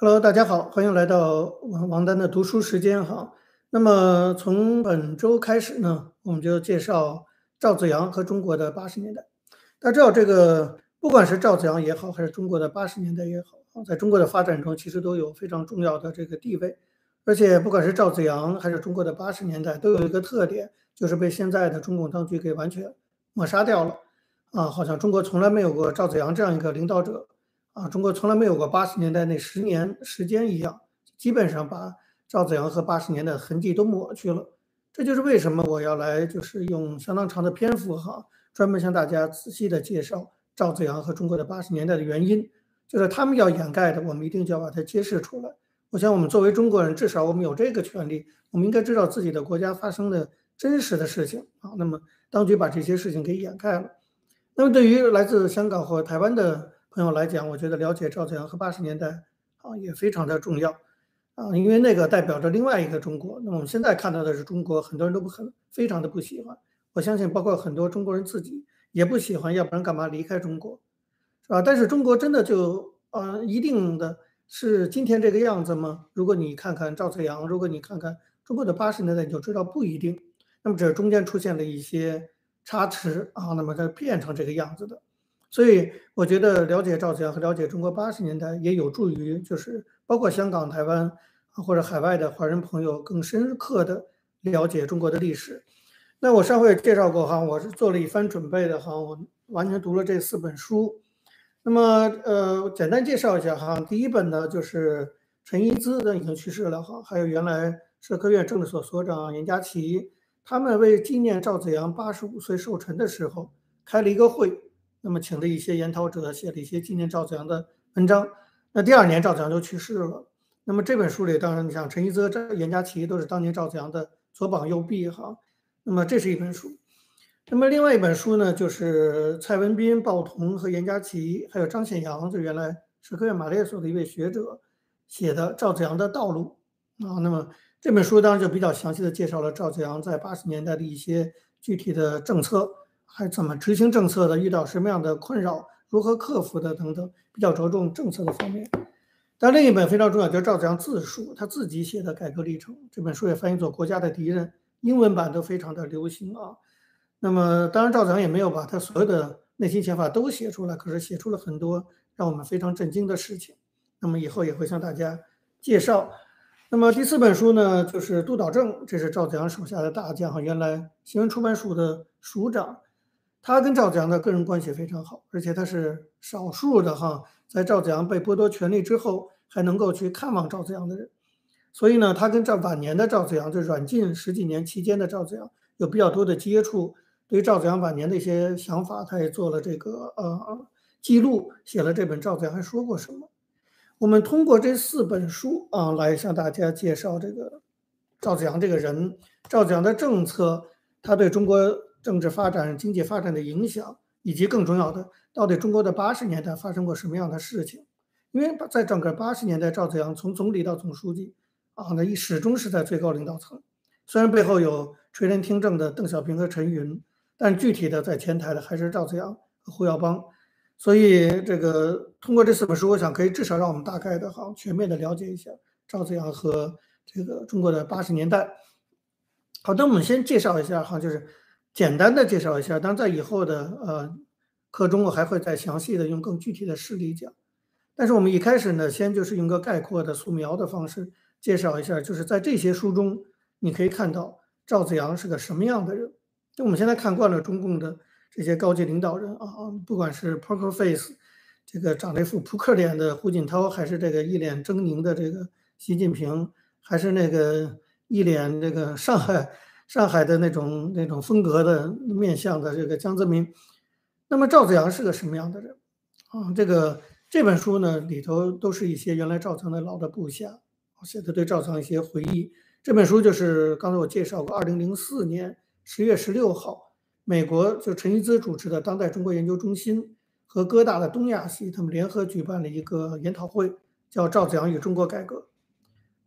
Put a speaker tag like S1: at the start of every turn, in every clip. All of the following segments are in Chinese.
S1: Hello，大家好，欢迎来到王王丹的读书时间哈。那么从本周开始呢，我们就介绍赵子阳和中国的八十年代。大家知道，这个不管是赵子阳也好，还是中国的八十年代也好啊，在中国的发展中其实都有非常重要的这个地位。而且不管是赵子阳还是中国的八十年代，都有一个特点，就是被现在的中共当局给完全抹杀掉了啊，好像中国从来没有过赵子阳这样一个领导者。啊，中国从来没有过八十年代那十年时间一样，基本上把赵子阳和八十年的痕迹都抹去了。这就是为什么我要来，就是用相当长的篇幅哈，专门向大家仔细的介绍赵子阳和中国的八十年代的原因，就是他们要掩盖的，我们一定就要把它揭示出来。我想，我们作为中国人，至少我们有这个权利，我们应该知道自己的国家发生的真实的事情啊。那么，当局把这些事情给掩盖了。那么，对于来自香港或台湾的，朋友来讲，我觉得了解赵子阳和八十年代啊也非常的重要啊，因为那个代表着另外一个中国。那我们现在看到的是中国，很多人都不很非常的不喜欢。我相信，包括很多中国人自己也不喜欢，要不然干嘛离开中国，是吧？但是中国真的就啊一定的是今天这个样子吗？如果你看看赵子阳，如果你看看中国的八十年代，你就知道不一定。那么这中间出现了一些差池啊，那么它变成这个样子的。所以我觉得了解赵子阳和了解中国八十年代也有助于，就是包括香港、台湾或者海外的华人朋友更深刻的了解中国的历史。那我上回介绍过哈，我是做了一番准备的哈，我完全读了这四本书。那么呃，简单介绍一下哈，第一本呢就是陈一之的已经去世了哈，还有原来社科院政治所所长严家琪，他们为纪念赵子阳八十五岁寿辰的时候开了一个会。那么，请的一些研讨者写了一些纪念赵子阳的文章。那第二年，赵子阳就去世了。那么这本书里，当然你像陈一泽、严家琪都是当年赵子阳的左膀右臂哈。那么这是一本书。那么另外一本书呢，就是蔡文斌、鲍同和严家琪，还有张显阳，就原来社科院马列所的一位学者写的《赵子阳的道路》啊。那么这本书当然就比较详细的介绍了赵子阳在八十年代的一些具体的政策。还怎么执行政策的？遇到什么样的困扰？如何克服的？等等，比较着重政策的方面。但另一本非常重要，就是赵子阳自述他自己写的改革历程。这本书也翻译作《国家的敌人》，英文版都非常的流行啊。那么，当然赵子阳也没有把他所有的内心想法都写出来，可是写出了很多让我们非常震惊的事情。那么以后也会向大家介绍。那么第四本书呢，就是杜导正，这是赵子阳手下的大将哈，原来新闻出版署的署长。他跟赵子阳的个人关系非常好，而且他是少数的哈，在赵子阳被剥夺权力之后还能够去看望赵子阳的人。所以呢，他跟赵晚年的赵子阳，就软禁十几年期间的赵子阳有比较多的接触。对于赵子阳晚年的一些想法，他也做了这个呃记录，写了这本《赵子阳还说过什么》。我们通过这四本书啊，来向大家介绍这个赵子阳这个人，赵子阳的政策，他对中国。政治发展、经济发展的影响，以及更重要的，到底中国的八十年代发生过什么样的事情？因为在整个八十年代，赵子阳从总理到总书记，啊，那一始终是在最高领导层。虽然背后有垂帘听政的邓小平和陈云，但具体的在前台的还是赵子阳和胡耀邦。所以，这个通过这四本书，我想可以至少让我们大概的哈全面的了解一下赵子阳和这个中国的八十年代。好的，我们先介绍一下哈，就是。简单的介绍一下，当在以后的呃课中，我还会再详细的用更具体的事例讲。但是我们一开始呢，先就是用个概括的素描的方式介绍一下，就是在这些书中，你可以看到赵子阳是个什么样的人。就我们现在看惯了中共的这些高级领导人啊，不管是 poker face 这个长了一副扑克脸的胡锦涛，还是这个一脸狰狞的这个习近平，还是那个一脸这个上海。上海的那种那种风格的面相的这个江泽民，那么赵子阳是个什么样的人啊？这个这本书呢里头都是一些原来赵子阳的老的部下我写的对赵子阳一些回忆。这本书就是刚才我介绍过，二零零四年十月十六号，美国就陈一之主持的当代中国研究中心和哥大的东亚系他们联合举办了一个研讨会，叫《赵子阳与中国改革》。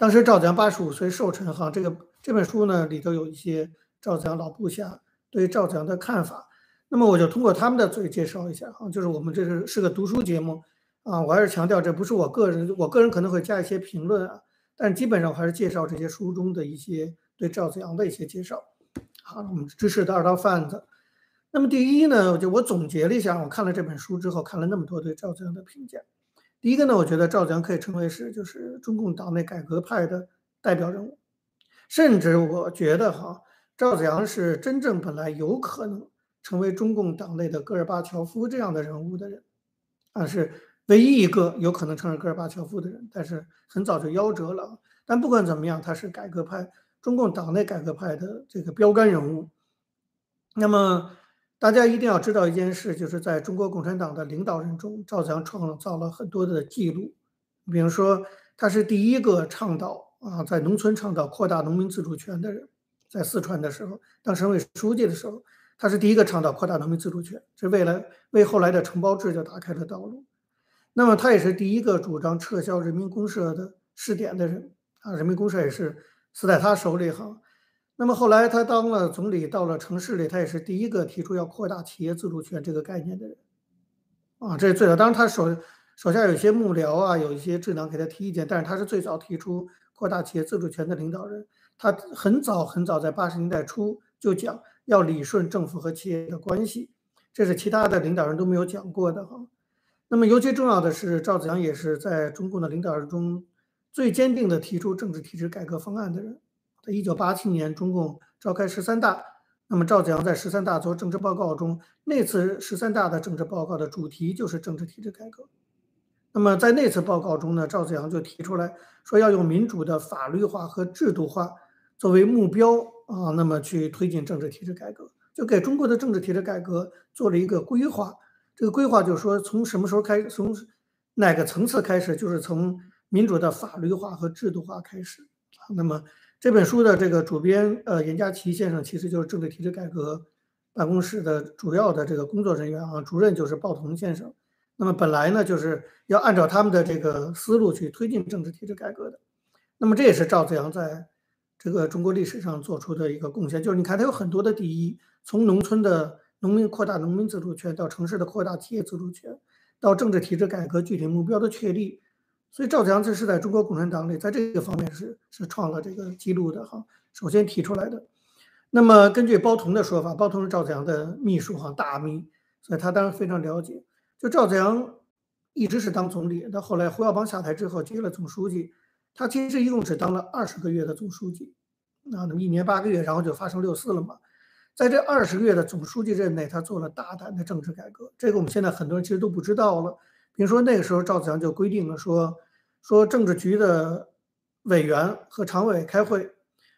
S1: 当时赵子阳八十五岁寿辰，哈，这个这本书呢里头有一些赵子阳老部下对赵子阳的看法，那么我就通过他们的嘴介绍一下，哈，就是我们这是是个读书节目，啊，我还是强调这不是我个人，我个人可能会加一些评论啊，但基本上我还是介绍这些书中的一些对赵子阳的一些介绍。好，我们知识的二道贩子。那么第一呢，就我总结了一下，我看了这本书之后，看了那么多对赵子阳的评价。第一个呢，我觉得赵子阳可以称为是就是中共党内改革派的代表人物，甚至我觉得哈，赵子阳是真正本来有可能成为中共党内的戈尔巴乔夫这样的人物的人，啊是。唯一一个有可能成为戈尔巴乔夫的人，但是很早就夭折了。但不管怎么样，他是改革派中共党内改革派的这个标杆人物。那么大家一定要知道一件事，就是在中国共产党的领导人中，赵子阳创造了很多的记录。比如说，他是第一个倡导啊，在农村倡导扩大农民自主权的人。在四川的时候，当省委书记的时候，他是第一个倡导扩大农民自主权，是为了为后来的承包制就打开了道路。那么他也是第一个主张撤销人民公社的试点的人啊，人民公社也是死在他手里哈。那么后来他当了总理，到了城市里，他也是第一个提出要扩大企业自主权这个概念的人啊，这是最早。当然他手手下有些幕僚啊，有一些智囊给他提意见，但是他是最早提出扩大企业自主权的领导人。他很早很早在八十年代初就讲要理顺政府和企业的关系，这是其他的领导人都没有讲过的哈。那么尤其重要的是，赵子阳也是在中共的领导人中最坚定的提出政治体制改革方案的人。在一九八七年，中共召开十三大，那么赵子阳在十三大做政治报告中，那次十三大的政治报告的主题就是政治体制改革。那么在那次报告中呢，赵子阳就提出来说，要用民主的法律化和制度化作为目标啊，那么去推进政治体制改革，就给中国的政治体制改革做了一个规划。这个规划就是说，从什么时候开始，从哪个层次开始，就是从民主的法律化和制度化开始啊。那么这本书的这个主编呃严家琪先生，其实就是政治体制改革办公室的主要的这个工作人员啊，主任就是鲍彤先生。那么本来呢，就是要按照他们的这个思路去推进政治体制改革的。那么这也是赵子阳在这个中国历史上做出的一个贡献，就是你看他有很多的第一，从农村的。农民扩大农民自主权，到城市的扩大企业自主权，到政治体制改革具体目标的确立，所以赵子阳这是在中国共产党里，在这个方面是是创了这个记录的哈。首先提出来的。那么根据包同的说法，包同是赵子阳的秘书哈，大秘，所以他当然非常了解。就赵子阳一直是当总理，到后来胡耀邦下台之后接了总书记，他其实一共只当了二十个月的总书记，啊，那么一年八个月，然后就发生六四了嘛。在这二十个月的总书记任内，他做了大胆的政治改革。这个我们现在很多人其实都不知道了。比如说那个时候，赵子阳就规定了说，说政治局的委员和常委开会，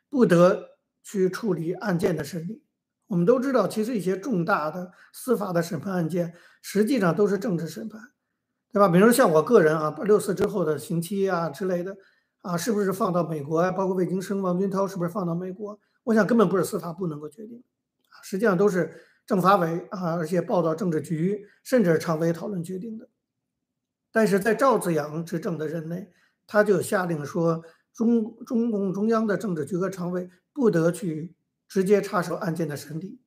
S1: 不得去处理案件的审理。我们都知道，其实一些重大的司法的审判案件，实际上都是政治审判，对吧？比如说像我个人啊，六四之后的刑期啊之类的，啊，是不是放到美国啊？包括魏京生、王军涛是不是放到美国？我想根本不是司法部能够决定。啊实际上都是政法委啊，而且报到政治局，甚至是常委讨论决定的。但是在赵子阳执政的任内，他就下令说，中中共中央的政治局和常委不得去直接插手案件的审理，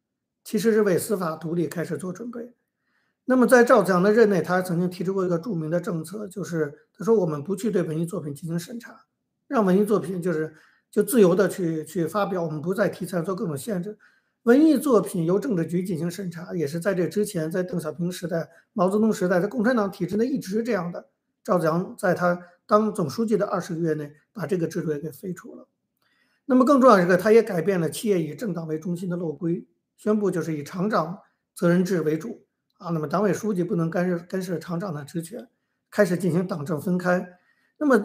S1: 其实是为司法独立开始做准备。那么在赵子阳的任内，他曾经提出过一个著名的政策，就是他说我们不去对文艺作品进行审查，让文艺作品就是就自由的去去发表，我们不再题材做各种限制。文艺作品由政治局进行审查，也是在这之前，在邓小平时代、毛泽东时代，在共产党体制内一直这样的。赵子阳在他当总书记的二十个月内，把这个制度也给废除了。那么更重要一个，他也改变了企业以政党为中心的陋规，宣布就是以厂长责任制为主啊。那么党委书记不能干涉干涉厂长的职权，开始进行党政分开。那么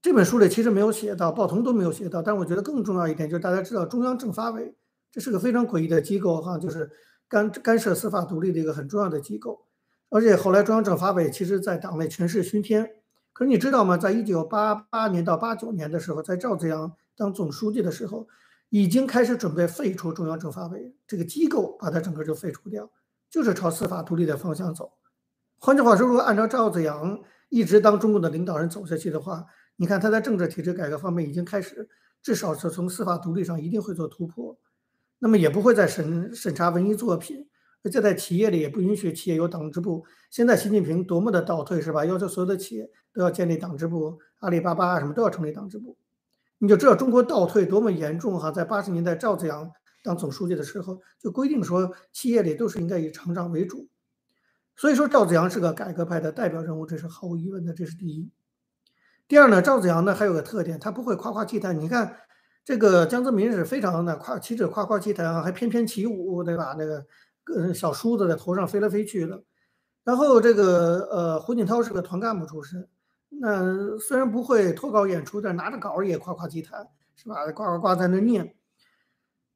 S1: 这本书里其实没有写到，报童都没有写到，但我觉得更重要一点就是大家知道中央政法委。这是个非常诡异的机构，哈，就是干干涉司法独立的一个很重要的机构，而且后来中央政法委其实在党内权势熏天。可是你知道吗？在一九八八年到八九年的时候，在赵子阳当总书记的时候，已经开始准备废除中央政法委这个机构，把它整个就废除掉，就是朝司法独立的方向走。换句话说，如果按照赵子阳一直当中国的领导人走下去的话，你看他在政治体制改革方面已经开始，至少是从司法独立上一定会做突破。那么也不会再审审查文艺作品，而且在企业里也不允许企业有党支部。现在习近平多么的倒退是吧？要求所有的企业都要建立党支部，阿里巴巴啊什么都要成立党支部。你就知道中国倒退多么严重哈！在八十年代赵子阳当总书记的时候，就规定说企业里都是应该以厂长为主。所以说赵子阳是个改革派的代表人物，这是毫无疑问的，这是第一。第二呢，赵子阳呢还有个特点，他不会夸夸其谈。你看这个江泽民是非常的夸，旗帜夸夸其谈啊，还翩翩起舞，对吧？那个呃小梳子在头上飞来飞去的。然后这个呃胡锦涛是个团干部出身，那虽然不会脱稿演出，但拿着稿也夸夸其谈，是吧？呱呱呱在那念。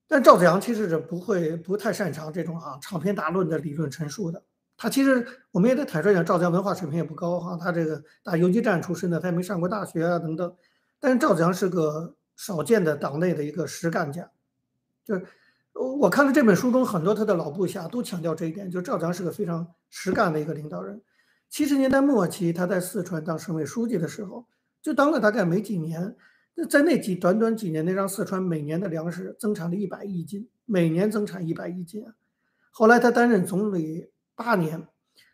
S1: 但赵子阳其实是不会不太擅长这种啊长篇大论的理论陈述的。他其实我们也得坦率讲，赵子阳文化水平也不高哈，他这个打游击战出身的，他也没上过大学啊等等。但是赵子阳是个少见的党内的一个实干家，就是我看了这本书中很多他的老部下都强调这一点，就赵子阳是个非常实干的一个领导人。七十年代末期他在四川当省委书记的时候，就当了大概没几年，那在那几短短几年内，让四川每年的粮食增产了一百亿斤，每年增产一百亿斤。后来他担任总理。八年，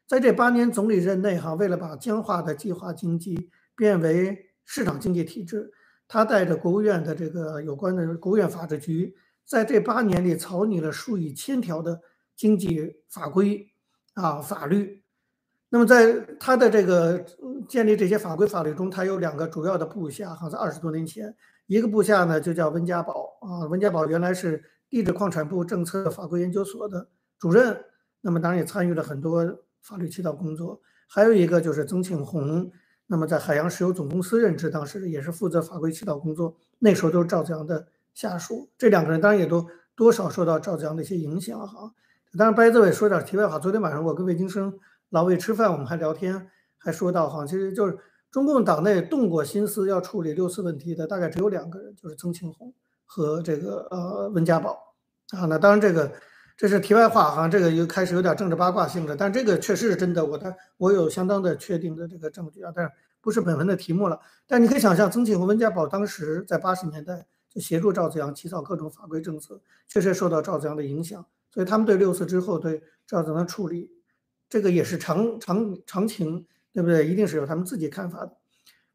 S1: 在这八年总理任内，哈，为了把僵化的计划经济变为市场经济体制，他带着国务院的这个有关的国务院法制局，在这八年里草拟了数以千条的经济法规啊法律。那么在他的这个建立这些法规法律中，他有两个主要的部下，好像二十多年前，一个部下呢就叫温家宝啊，温家宝原来是地质矿产部政策法规研究所的主任。那么当然也参与了很多法律起草工作，还有一个就是曾庆红，那么在海洋石油总公司任职，当时也是负责法规起草工作，那时候都是赵子阳的下属。这两个人当然也都多少受到赵子阳的一些影响哈。当然，白泽伟说点题外话，昨天晚上我跟魏京生老魏吃饭，我们还聊天，还说到哈，其实就是中共党内动过心思要处理六四问题的，大概只有两个人，就是曾庆红和这个呃温家宝啊。那当然这个。这是题外话哈，这个又开始有点政治八卦性质，但这个确实是真的，我的我有相当的确定的这个证据啊，但是不是本文的题目了。但你可以想象，曾庆红、温家宝当时在八十年代就协助赵紫阳起草各种法规政策，确实受到赵紫阳的影响，所以他们对六四之后对赵紫阳的处理，这个也是常常常情，对不对？一定是有他们自己看法的。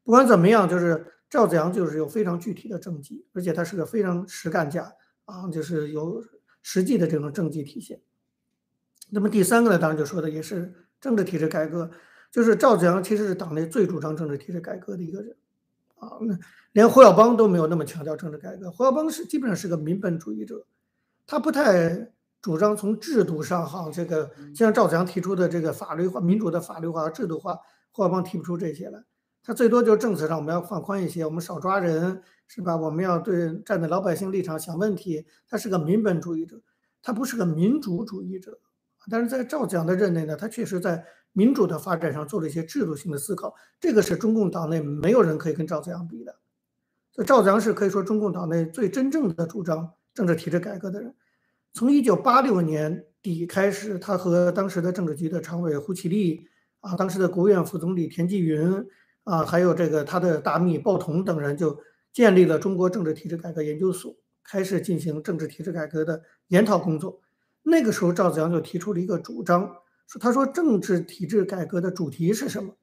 S1: 不管怎么样，就是赵紫阳就是有非常具体的政绩，而且他是个非常实干家啊，就是有。实际的这种政绩体现。那么第三个呢，当然就说的也是政治体制改革，就是赵子阳其实是党内最主张政治体制改革的一个人啊。那连胡耀邦都没有那么强调政治改革，胡耀邦是基本上是个民本主义者，他不太主张从制度上哈，这个像赵紫阳提出的这个法律化、民主的法律化、制度化，胡耀邦提不出这些来。他最多就是政策上我们要放宽一些，我们少抓人，是吧？我们要对站在老百姓立场想问题。他是个民本主义者，他不是个民主主义者。但是在赵紫阳的任内呢，他确实在民主的发展上做了一些制度性的思考。这个是中共党内没有人可以跟赵紫阳比的。所以赵紫阳是可以说中共党内最真正的主张政治体制改革的人。从一九八六年底开始，他和当时的政治局的常委胡启立啊，当时的国务院副总理田纪云。啊，还有这个他的大秘鲍同等人就建立了中国政治体制改革研究所，开始进行政治体制改革的研讨工作。那个时候，赵子阳就提出了一个主张，说他说政治体制改革的主题是什么？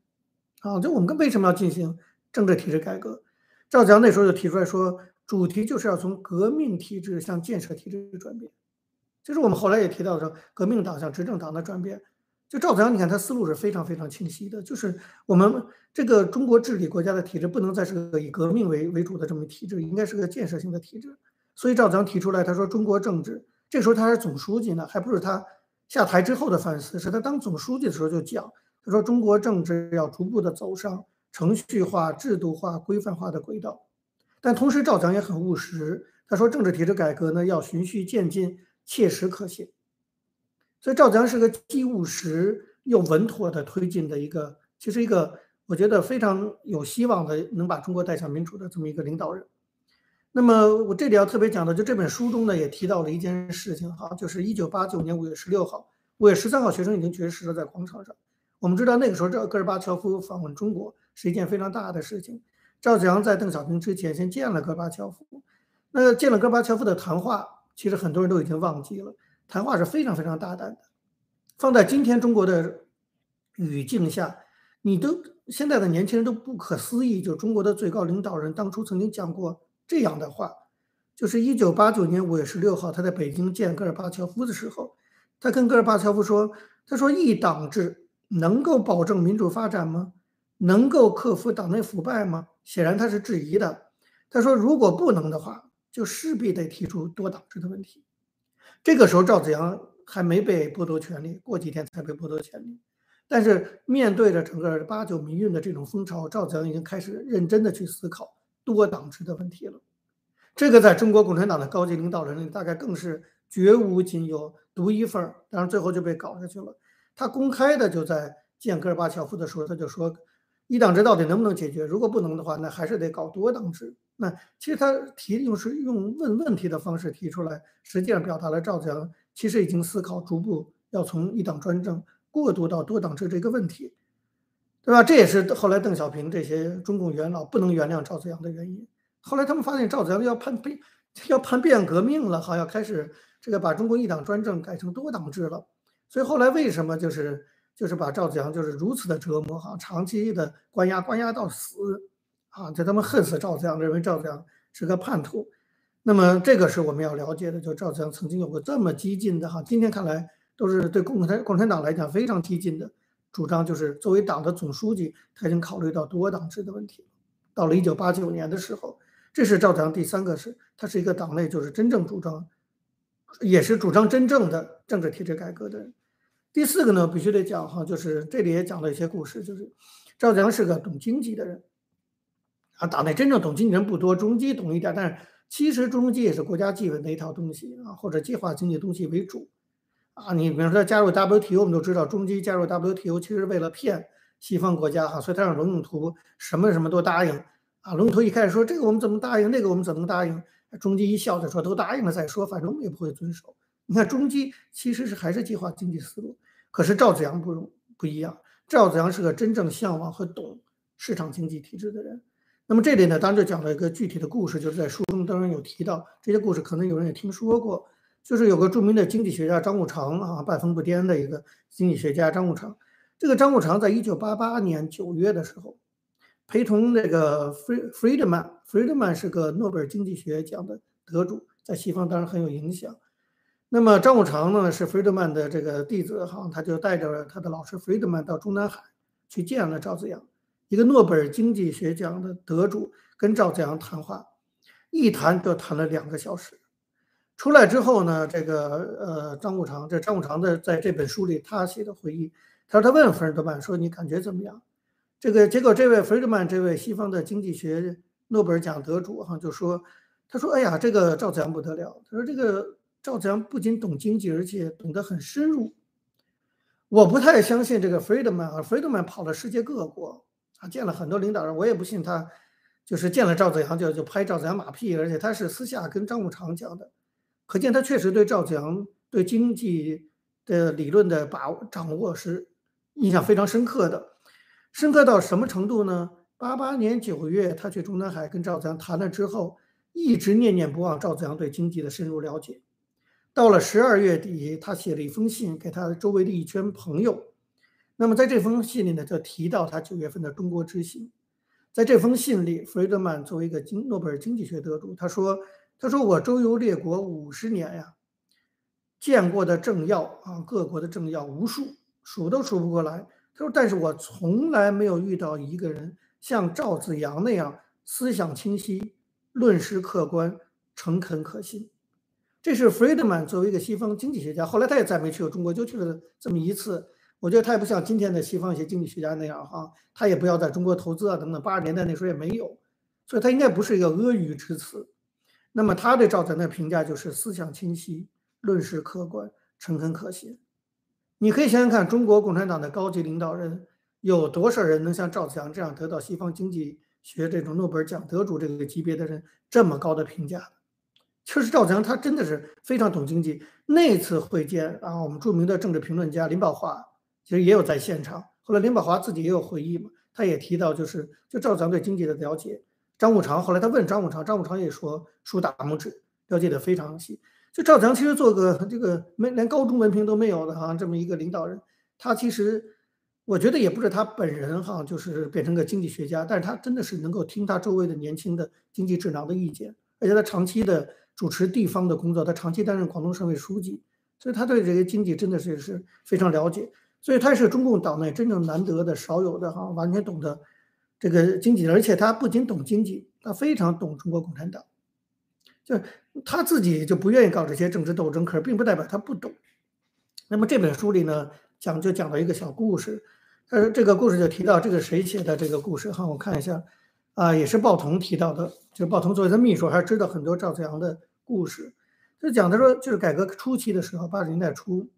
S1: 啊，就我们为什么要进行政治体制改革？赵子阳那时候就提出来说，主题就是要从革命体制向建设体制转变，就是我们后来也提到说，革命党向执政党的转变。就赵子阳，你看他思路是非常非常清晰的，就是我们这个中国治理国家的体制不能再是个以革命为为主的这么体制，应该是个建设性的体制。所以赵子阳提出来，他说中国政治，这时候他是总书记呢，还不是他下台之后的反思，是他当总书记的时候就讲，他说中国政治要逐步的走上程序化、制度化、规范化的轨道。但同时赵子阳也很务实，他说政治体制改革呢要循序渐进、切实可行。所以赵紫阳是个既务实又稳妥的推进的一个，其实一个我觉得非常有希望的，能把中国带向民主的这么一个领导人。那么我这里要特别讲的，就这本书中呢也提到了一件事情哈，就是一九八九年五月十六号、五月十三号，学生已经绝食了在广场上。我们知道那个时候这戈尔巴乔夫访问中国是一件非常大的事情。赵紫阳在邓小平之前先见了戈尔巴乔夫，那见了戈尔巴乔夫的谈话，其实很多人都已经忘记了。谈话是非常非常大胆的，放在今天中国的语境下，你都现在的年轻人都不可思议，就中国的最高领导人当初曾经讲过这样的话，就是一九八九年五月十六号他在北京见戈尔巴乔夫的时候，他跟戈尔巴乔夫说：“他说一党制能够保证民主发展吗？能够克服党内腐败吗？显然他是质疑的。他说如果不能的话，就势必得提出多党制的问题。”这个时候赵子阳还没被剥夺权利，过几天才被剥夺权利。但是面对着整个八九民运的这种风潮，赵子阳已经开始认真的去思考多党制的问题了。这个在中国共产党的高级领导人里，大概更是绝无仅有、独一份儿。当然最后就被搞下去了。他公开的就在见戈尔巴乔夫的时候，他就说。一党制到底能不能解决？如果不能的话，那还是得搞多党制。那其实他提用是用问问题的方式提出来，实际上表达了赵子阳其实已经思考逐步要从一党专政过渡到多党制这个问题，对吧？这也是后来邓小平这些中共元老不能原谅赵子阳的原因。后来他们发现赵子阳要叛变，要叛变革命了，好，要开始这个把中国一党专政改成多党制了。所以后来为什么就是？就是把赵子阳就是如此的折磨哈，长期的关押，关押到死啊！就他们恨死赵子阳，认为赵子阳是个叛徒。那么这个是我们要了解的，就赵子阳曾经有过这么激进的哈，今天看来都是对共产共产党来讲非常激进的主张，就是作为党的总书记，他已经考虑到多党制的问题。到了一九八九年的时候，这是赵子阳第三个是，他是一个党内就是真正主张，也是主张真正的政治体制改革的人。第四个呢，必须得讲哈，就是这里也讲了一些故事，就是赵子阳是个懂经济的人，党内真正懂经济人不多，中基懂一点，但是其实中基也是国家纪委的一套东西啊，或者计划经济东西为主，啊，你比如说加入 WTO，我们都知道中基加入 WTO 其实为了骗西方国家哈，所以他让龙永图什么什么都答应，啊，龙永图一开始说这个我们怎么答应，那个我们怎么答应，中基一笑着说都答应了再说，反正我们也不会遵守。你看中基其实是还是计划经济思路。可是赵子阳不不一样，赵子阳是个真正向往和懂市场经济体制的人。那么这里呢，当然就讲了一个具体的故事，就是在书中当然有提到这些故事，可能有人也听说过。就是有个著名的经济学家张五常啊，半疯不癫的一个经济学家张五常。这个张五常在一九八八年九月的时候，陪同那个 Friedman，Friedman 是个诺贝尔经济学奖的得主，在西方当然很有影响。那么张五常呢是弗里德曼的这个弟子哈，他就带着他的老师弗里德曼到中南海去见了赵子阳，一个诺贝尔经济学奖的得主，跟赵子阳谈话，一谈就谈了两个小时。出来之后呢，这个呃张五常，这张五常的在这本书里他写的回忆，他说他问弗里德曼说你感觉怎么样？这个结果这位弗里德曼这位西方的经济学诺贝尔奖得主哈就说，他说哎呀这个赵子阳不得了，他说这个。赵子阳不仅懂经济，而且懂得很深入。我不太相信这个 Friedman 啊，Friedman 跑了世界各国，见了很多领导人，我也不信他就是见了赵子阳就就拍赵子阳马屁，而且他是私下跟张五常讲的，可见他确实对赵子阳对经济的理论的把握掌握是印象非常深刻的。深刻到什么程度呢？八八年九月，他去中南海跟赵子阳谈了之后，一直念念不忘赵子阳对经济的深入了解。到了十二月底，他写了一封信给他周围的一圈朋友。那么在这封信里呢，就提到他九月份的中国之行。在这封信里，弗雷德曼作为一个经诺贝尔经济学得主，他说：“他说我周游列国五十年呀，见过的政要啊，各国的政要无数，数都数不过来。他说，但是我从来没有遇到一个人像赵子阳那样思想清晰、论事客观、诚恳可信。”这是 Friedman 作为一个西方经济学家，后来他也再没去过中国，就去了这么一次。我觉得他也不像今天的西方一些经济学家那样哈，他也不要在中国投资啊等等。八十年代那时候也没有，所以他应该不是一个阿谀之词。那么他对赵子阳的评价就是思想清晰、论事客观、诚恳可信。你可以想想看，中国共产党的高级领导人有多少人能像赵强这样得到西方经济学这种诺贝尔奖得主这个级别的人这么高的评价？确实，赵强他真的是非常懂经济。那次会见啊，我们著名的政治评论家林保华其实也有在现场。后来林保华自己也有回忆嘛，他也提到，就是就赵子阳对经济的了解。张五常后来他问张五常，张五常也说竖大拇指，了解的非常细。就赵子阳其实做个这个没连高中文凭都没有的哈，这么一个领导人，他其实我觉得也不是他本人哈，就是变成个经济学家，但是他真的是能够听他周围的年轻的经济智囊的意见，而且他长期的主持地方的工作，他长期担任广东省委书记，所以他对这个经济真的是是非常了解，所以他是中共党内真正难得的少有的哈，完全懂得这个经济，而且他不仅懂经济，他非常懂中国共产党。就是他自己就不愿意搞这些政治斗争，可是并不代表他不懂。那么这本书里呢，讲就讲了一个小故事，呃，这个故事就提到这个谁写的这个故事哈，我看一下，啊，也是鲍同提到的，就鲍同作为他秘书，还知道很多赵子阳的故事。就讲他说，就是改革初期的时候，八十年代初，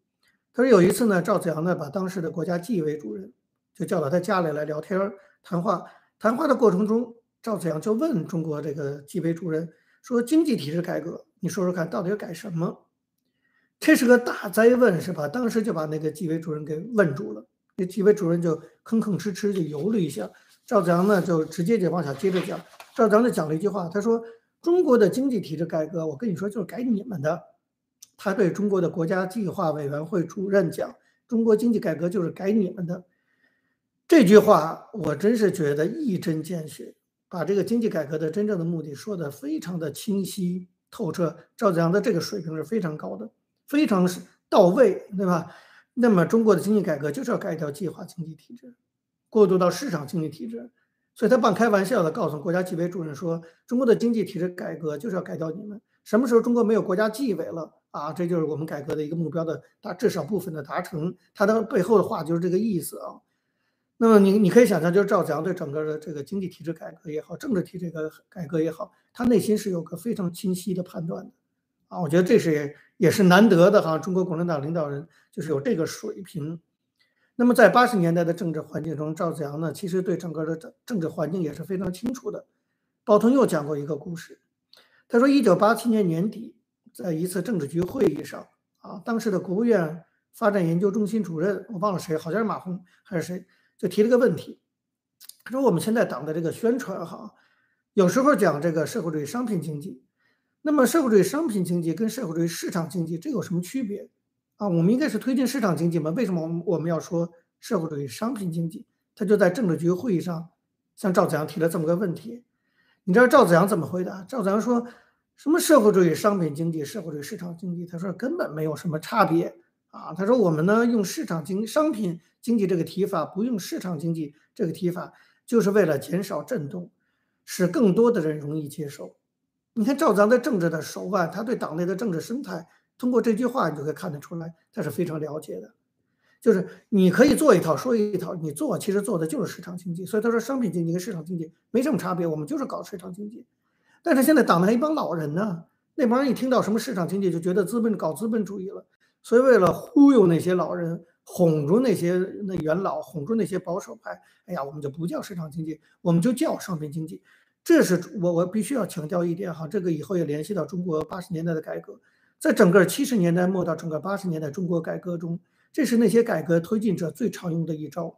S1: 他说有一次呢，赵子阳呢把当时的国家纪委主任就叫到他家里来聊天谈话，谈话的过程中，赵子阳就问中国这个纪委主任。说经济体制改革，你说说看到底要改什么？这是个大灾问，是吧？当时就把那个纪委主任给问住了。那纪委主任就吭吭哧哧就游了一下。赵子阳呢，就直接就往下接着讲。赵子阳就讲了一句话，他说：“中国的经济体制改革，我跟你说就是改你们的。”他对中国的国家计划委员会主任讲：“中国经济改革就是改你们的。”这句话我真是觉得一针见血。把这个经济改革的真正的目的说得非常的清晰透彻，赵子阳的这个水平是非常高的，非常到位，对吧？那么中国的经济改革就是要改掉计划经济体制，过渡到市场经济体制。所以他半开玩笑的告诉国家纪委主任说：“中国的经济体制改革就是要改掉你们。什么时候中国没有国家纪委了啊？这就是我们改革的一个目标的达至少部分的达成。”它的背后的话就是这个意思啊。那么你你可以想象，就是赵子阳对整个的这个经济体制改革也好，政治体制的改革也好，他内心是有个非常清晰的判断的，啊，我觉得这是也也是难得的哈，中国共产党领导人就是有这个水平。那么在八十年代的政治环境中，赵子阳呢，其实对整个的政政治环境也是非常清楚的。鲍通又讲过一个故事，他说，一九八七年年底，在一次政治局会议上，啊，当时的国务院发展研究中心主任，我忘了谁，好像是马洪还是谁。就提了个问题，他说：“我们现在党的这个宣传哈，有时候讲这个社会主义商品经济，那么社会主义商品经济跟社会主义市场经济这有什么区别啊？我们应该是推进市场经济吗？为什么我们我们要说社会主义商品经济？”他就在政治局会议上向赵子阳提了这么个问题。你知道赵子阳怎么回答？赵子阳说什么社会主义商品经济、社会主义市场经济？他说根本没有什么差别啊。他说我们呢用市场经商品。经济这个提法不用市场经济这个提法，就是为了减少震动，使更多的人容易接受。你看赵咱的政治的手腕，他对党内的政治生态，通过这句话你就可以看得出来，他是非常了解的。就是你可以做一套说一套，你做其实做的就是市场经济。所以他说商品经济跟市场经济没什么差别，我们就是搞市场经济。但是现在党内一帮老人呢，那帮人一听到什么市场经济就觉得资本搞资本主义了，所以为了忽悠那些老人。哄住那些那元老，哄住那些保守派。哎呀，我们就不叫市场经济，我们就叫商品经济。这是我我必须要强调一点哈，这个以后也联系到中国八十年代的改革，在整个七十年代末到整个八十年代中国改革中，这是那些改革推进者最常用的一招，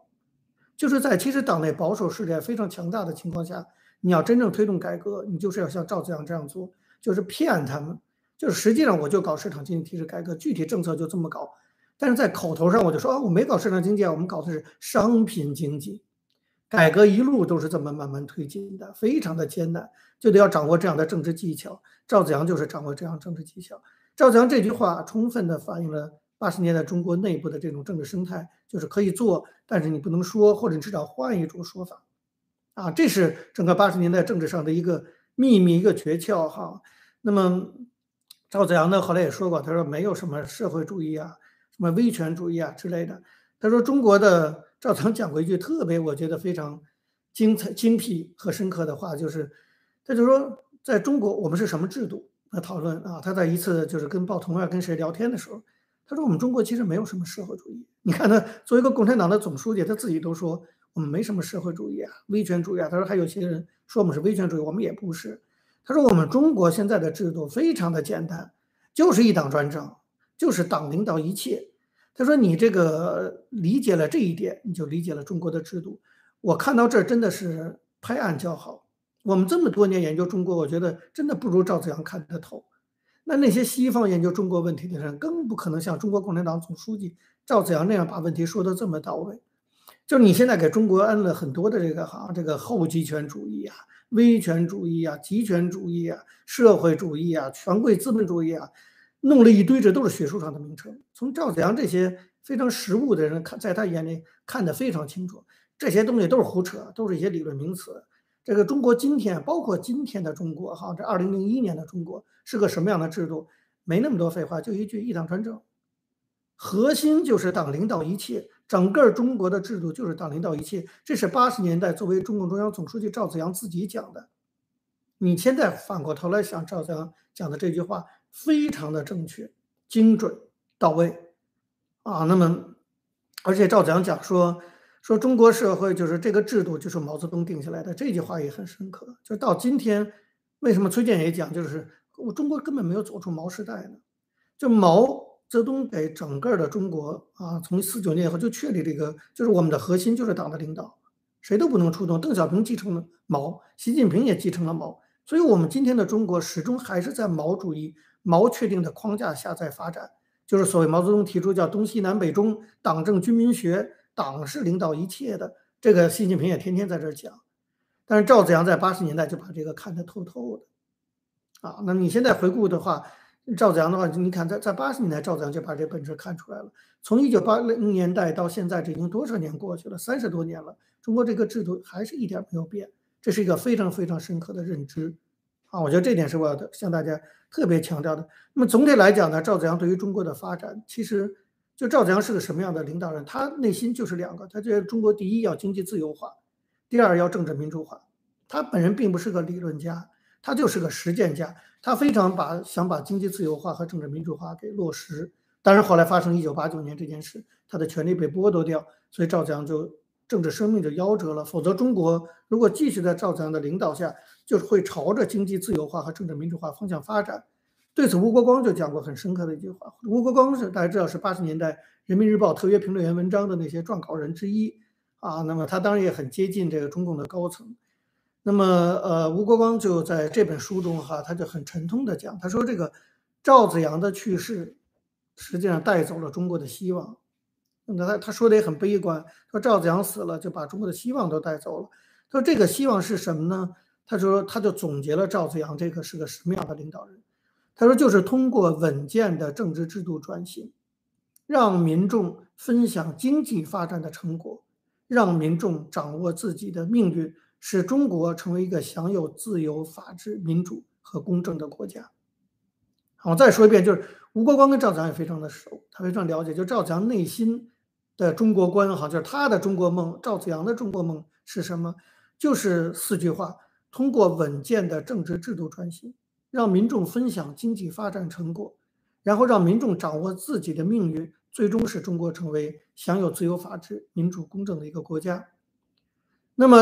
S1: 就是在其实党内保守势力非常强大的情况下，你要真正推动改革，你就是要像赵子阳这样做，就是骗他们，就是实际上我就搞市场经济体制改革，具体政策就这么搞。但是在口头上我就说啊，我没搞市场经济啊，我们搞的是商品经济，改革一路都是这么慢慢推进的，非常的艰难，就得要掌握这样的政治技巧。赵子阳就是掌握这样政治技巧。赵子阳这句话充分的反映了八十年代中国内部的这种政治生态，就是可以做，但是你不能说，或者你至少换一种说法，啊，这是整个八十年代政治上的一个秘密，一个诀窍哈。那么赵子阳呢，后来也说过，他说没有什么社会主义啊。什么威权主义啊之类的？他说中国的赵曾讲过一句特别我觉得非常精彩、精辟和深刻的话，就是他就说在中国我们是什么制度？他讨论啊，他在一次就是跟鲍同啊跟谁聊天的时候，他说我们中国其实没有什么社会主义。你看他作为一个共产党的总书记，他自己都说我们没什么社会主义啊、威权主义啊。他说还有些人说我们是威权主义，我们也不是。他说我们中国现在的制度非常的简单，就是一党专政。就是党领导一切，他说你这个理解了这一点，你就理解了中国的制度。我看到这儿真的是拍案叫好。我们这么多年研究中国，我觉得真的不如赵子阳看得透。那那些西方研究中国问题的人，更不可能像中国共产党总书记赵子阳那样把问题说得这么到位。就你现在给中国安了很多的这个哈，这个后极权主义啊、威权主义啊、极权主义啊、社会主义啊、权贵资本主义啊，弄了一堆，这都是学术上的名称。从赵子阳这些非常实务的人看，在他眼里看得非常清楚，这些东西都是胡扯，都是一些理论名词。这个中国今天，包括今天的中国，哈，这二零零一年的中国是个什么样的制度？没那么多废话，就一句一党专政，核心就是党领导一切，整个中国的制度就是党领导一切。这是八十年代作为中共中央总书记赵紫阳自己讲的。你现在反过头来想，赵紫阳讲的这句话非常的正确、精准、到位啊。那么，而且赵紫阳讲说。说中国社会就是这个制度，就是毛泽东定下来的。这句话也很深刻。就到今天，为什么崔健也讲，就是我中国根本没有走出毛时代呢？就毛泽东给整个的中国啊，从四九年以后就确立这个，就是我们的核心就是党的领导，谁都不能触动。邓小平继承了毛，习近平也继承了毛，所以我们今天的中国始终还是在毛主义、毛确定的框架下在发展，就是所谓毛泽东提出叫东西南北中党政军民学。党是领导一切的，这个习近平也天天在这讲，但是赵子阳在八十年代就把这个看得透透的，啊，那你现在回顾的话，赵子阳的话，你看在在八十年代，赵子阳就把这本质看出来了。从一九八零年代到现在，这已经多少年过去了？三十多年了，中国这个制度还是一点没有变，这是一个非常非常深刻的认知，啊，我觉得这点是我要向大家特别强调的。那么总体来讲呢，赵子阳对于中国的发展，其实。就赵子阳是个什么样的领导人？他内心就是两个，他觉得中国第一要经济自由化，第二要政治民主化。他本人并不是个理论家，他就是个实践家。他非常把想把经济自由化和政治民主化给落实。但是后来发生一九八九年这件事，他的权利被剥夺掉，所以赵子阳就政治生命就夭折了。否则，中国如果继续在赵子阳的领导下，就是会朝着经济自由化和政治民主化方向发展。对此，吴国光就讲过很深刻的一句话。吴国光是大家知道是八十年代《人民日报》特约评论员文章的那些撰稿人之一啊。那么他当然也很接近这个中共的高层。那么呃，吴国光就在这本书中哈，他就很沉痛的讲，他说这个赵子阳的去世实际上带走了中国的希望。那他他说的也很悲观，说赵子阳死了就把中国的希望都带走了。他说这个希望是什么呢？他说他就总结了赵子阳这个是个什么样的领导人。他说：“就是通过稳健的政治制度转型，让民众分享经济发展的成果，让民众掌握自己的命运，使中国成为一个享有自由、法治、民主和公正的国家。”好，我再说一遍，就是吴国光跟赵子阳也非常的熟，他非常了解，就赵子阳内心的中国观，哈，就是他的中国梦。赵子阳的中国梦是什么？就是四句话：通过稳健的政治制度转型。让民众分享经济发展成果，然后让民众掌握自己的命运，最终使中国成为享有自由、法治、民主、公正的一个国家。那么，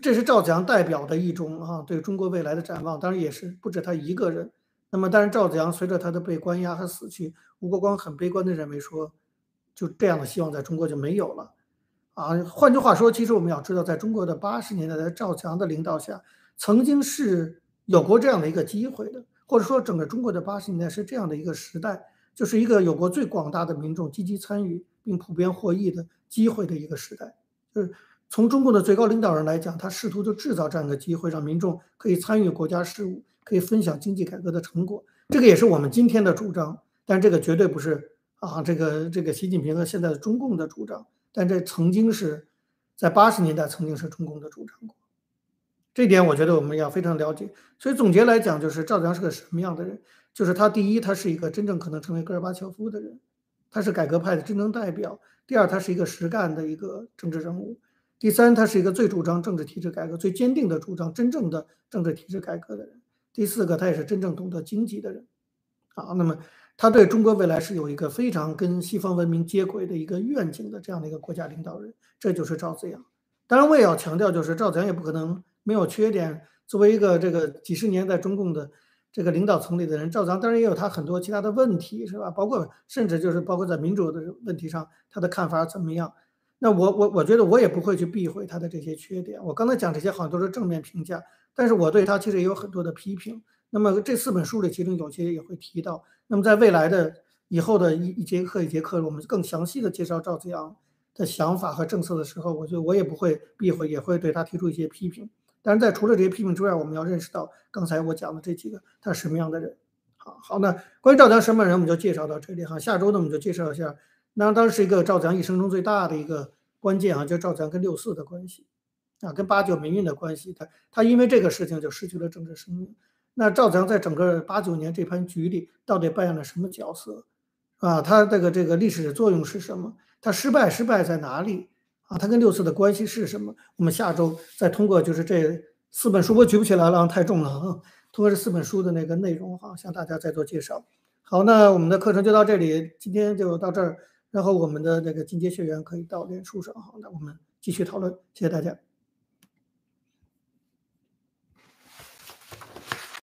S1: 这是赵子阳代表的一种啊，对中国未来的展望。当然，也是不止他一个人。那么，但是赵子阳随着他的被关押和死去，吴国光很悲观地认为说，就这样的希望在中国就没有了。啊，换句话说，其实我们要知道，在中国的八十年代，在赵强的领导下，曾经是。有过这样的一个机会的，或者说整个中国的八十年代是这样的一个时代，就是一个有过最广大的民众积极参与并普遍获益的机会的一个时代。就是从中国的最高领导人来讲，他试图就制造这样一个机会，让民众可以参与国家事务，可以分享经济改革的成果。这个也是我们今天的主张，但这个绝对不是啊，这个这个习近平和现在的中共的主张，但这曾经是在八十年代曾经是中共的主张过。这点我觉得我们要非常了解，所以总结来讲，就是赵子阳是个什么样的人？就是他第一，他是一个真正可能成为戈尔巴乔夫的人，他是改革派的真正代表；第二，他是一个实干的一个政治人物；第三，他是一个最主张政治体制改革、最坚定的主张真正的政治体制改革的人；第四个，他也是真正懂得经济的人。啊，那么他对中国未来是有一个非常跟西方文明接轨的一个愿景的这样的一个国家领导人，这就是赵子阳。当然，我也要强调，就是赵子阳也不可能。没有缺点。作为一个这个几十年在中共的这个领导层里的人，赵子阳当然也有他很多其他的问题，是吧？包括甚至就是包括在民主的问题上，他的看法怎么样？那我我我觉得我也不会去避讳他的这些缺点。我刚才讲这些好像都是正面评价，但是我对他其实也有很多的批评。那么这四本书里，其中有些也会提到。那么在未来的以后的一一节课一节课，我们更详细的介绍赵子阳的想法和政策的时候，我觉得我也不会避讳，也会对他提出一些批评。但是在除了这些批评之外，我们要认识到刚才我讲的这几个他是什么样的人。好好，那关于赵子阳什么人，我们就介绍到这里哈。下周呢，我们就介绍一下，那当时一个赵子阳一生中最大的一个关键啊，就赵子阳跟六四的关系啊，跟八九民运的关系。他他因为这个事情就失去了政治生命。那赵子阳在整个八九年这盘局里到底扮演了什么角色啊？他这个这个历史的作用是什么？他失败失败在哪里啊？他跟六四的关系是什么？我们下周再通过就是这四本书，我举不起来了，太重了啊！通过这四本书的那个内容哈，向大家再做介绍。好，那我们的课程就到这里，今天就到这儿。然后我们的那个进阶学员可以到脸书上好，那我们继续讨论。谢谢大家。